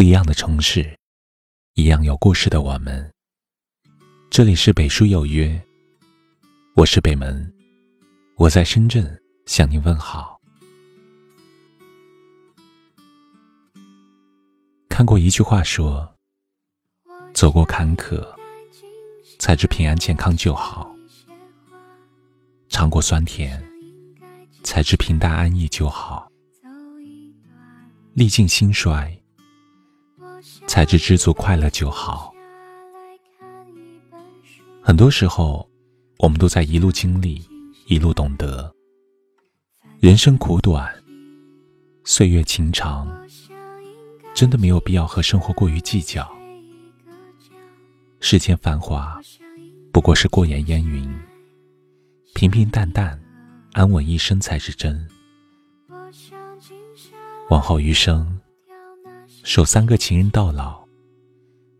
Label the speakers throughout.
Speaker 1: 不一样的城市，一样有故事的我们。这里是北书有约，我是北门，我在深圳向您问好。看过一句话说：“走过坎坷，才知平安健康就好；尝过酸甜，才知平淡安逸就好；历尽兴衰。”才知知足快乐就好。很多时候，我们都在一路经历，一路懂得。人生苦短，岁月情长，真的没有必要和生活过于计较。世间繁华，不过是过眼烟云。平平淡淡，安稳一生才是真。往后余生。守三个情人到老。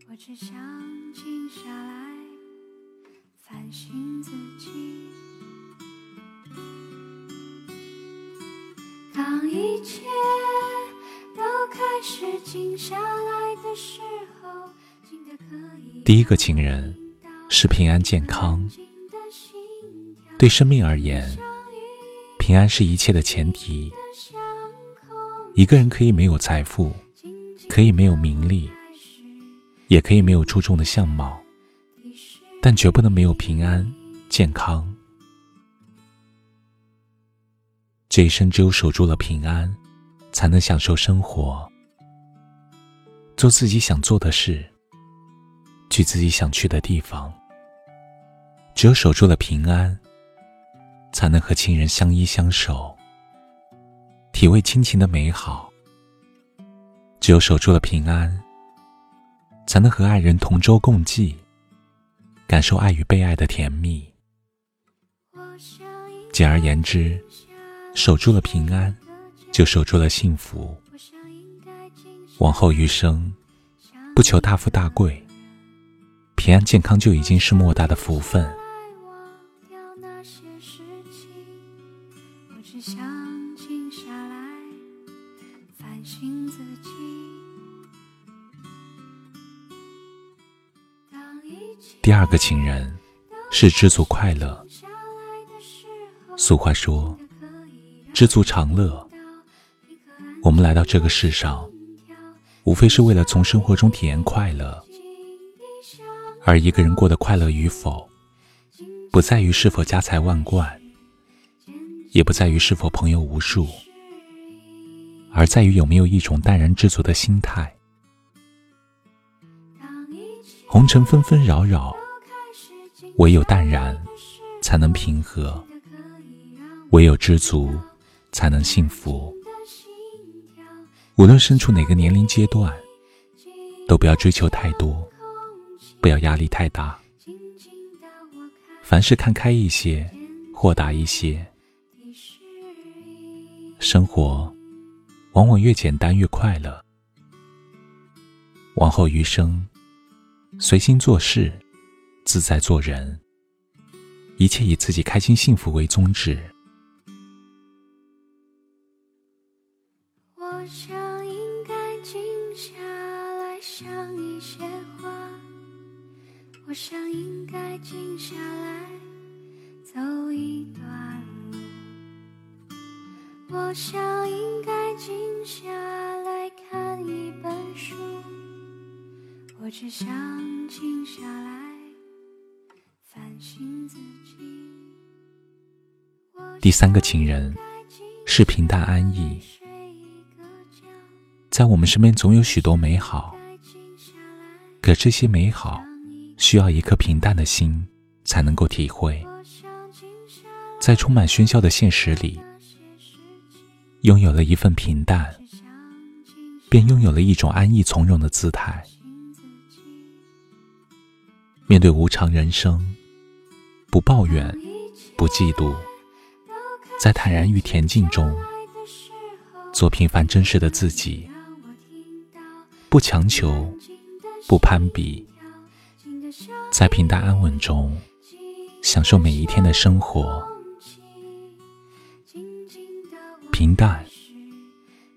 Speaker 1: 我只想静下来，反省自己。当一切都开始静下来的时候，第一个情人是平安健康。对生命而言，平安是一切的前提。一个人可以没有财富。可以没有名利，也可以没有出众的相貌，但绝不能没有平安健康。这一生只有守住了平安，才能享受生活，做自己想做的事，去自己想去的地方。只有守住了平安，才能和亲人相依相守，体味亲情的美好。只有守住了平安，才能和爱人同舟共济，感受爱与被爱的甜蜜。简而言之，守住了平安，就守住了幸福。往后余生，不求大富大贵，平安健康就已经是莫大的福分。只想静下来心自己第二个情人是知足快乐。俗话说：“知足常乐。”我们来到这个世上，无非是为了从生活中体验快乐。而一个人过得快乐与否，不在于是否家财万贯，也不在于是否朋友无数，而在于有没有一种淡然知足的心态。红尘纷纷扰扰，唯有淡然，才能平和；唯有知足，才能幸福。无论身处哪个年龄阶段，都不要追求太多，不要压力太大。凡事看开一些，豁达一些。生活往往越简单越快乐。往后余生。随心做事，自在做人，一切以自己开心幸福为宗旨。我想应该静下来想一些话，我想应该静下来走一段路，我想应该静下来看一本书。我只想静下来反省自己。第三个情人是平淡安逸。在我们身边总有许多美好，可这些美好需要一颗平淡的心才能够体会。在充满喧嚣的现实里，拥有了一份平淡，便拥有了一种安逸从容的姿态。面对无常人生，不抱怨，不嫉妒，在坦然与恬静中，做平凡真实的自己，不强求，不攀比，在平淡安稳中，享受每一天的生活。平淡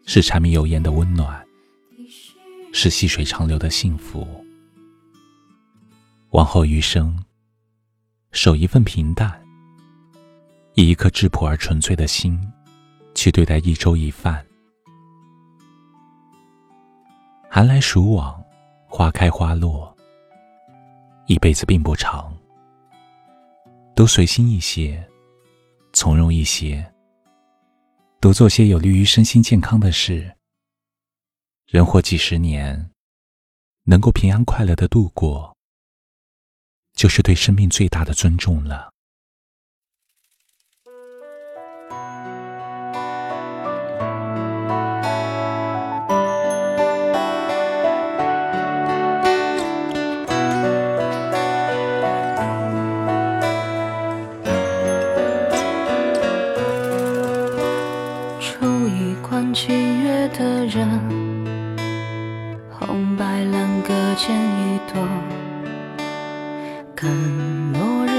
Speaker 1: 是柴米油盐的温暖，是细水长流的幸福。往后余生，守一份平淡，以一颗质朴而纯粹的心，去对待一粥一饭。寒来暑往，花开花落，一辈子并不长，都随心一些，从容一些，多做些有利于身心健康的事。人活几十年，能够平安快乐的度过，就是对生命最大的尊重了。
Speaker 2: 的人。红白蓝各剪一朵，看落日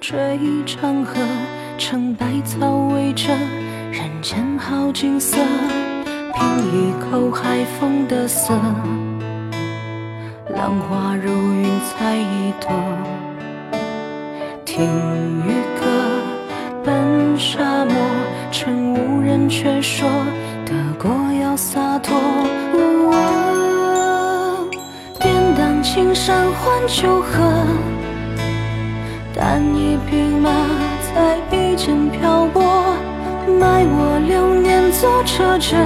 Speaker 2: 追长河，乘百草围着人间好景色，品一口海风的涩，浪花如云彩一朵，听渔歌奔沙漠，趁无人却说得过要洒脱。青山换酒喝，单一匹马在鼻间漂泊，埋我流年做车辙。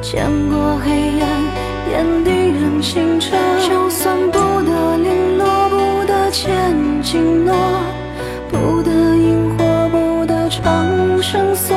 Speaker 2: 见过黑暗，眼底仍清澈。就算不得零落，不得千金诺，不得萤火，不得长生锁，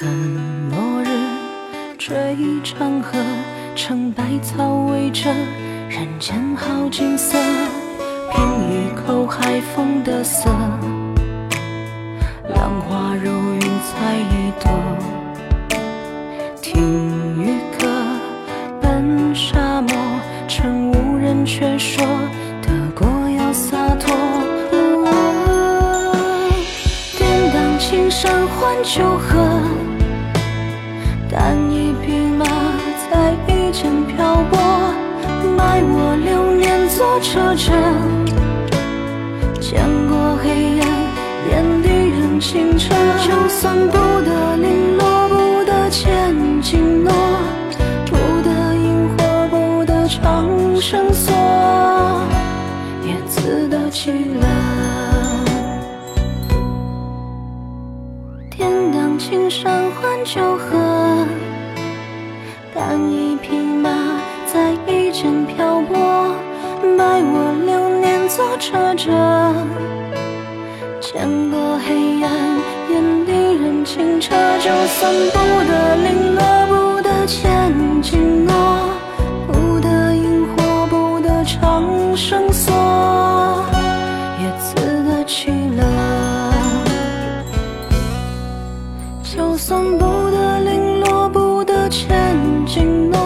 Speaker 2: 看落日。追长河，成百草围着人间好景色，品一口海风的涩，浪花如云彩一朵，听渔歌奔沙漠，趁无人却说得过要洒脱。典当青山换秋流年做车辙。见过黑暗，眼底仍清澈。就算不得零落，不得千金诺，不得萤火，不得长生锁，也自得其乐。天荡青山换秋荷。单一车辙。见过黑暗，眼底仍清澈。就算不得零落，不得千金诺，不得萤火，不得长生锁，也自得其乐。就算不得零落，不得千。承诺，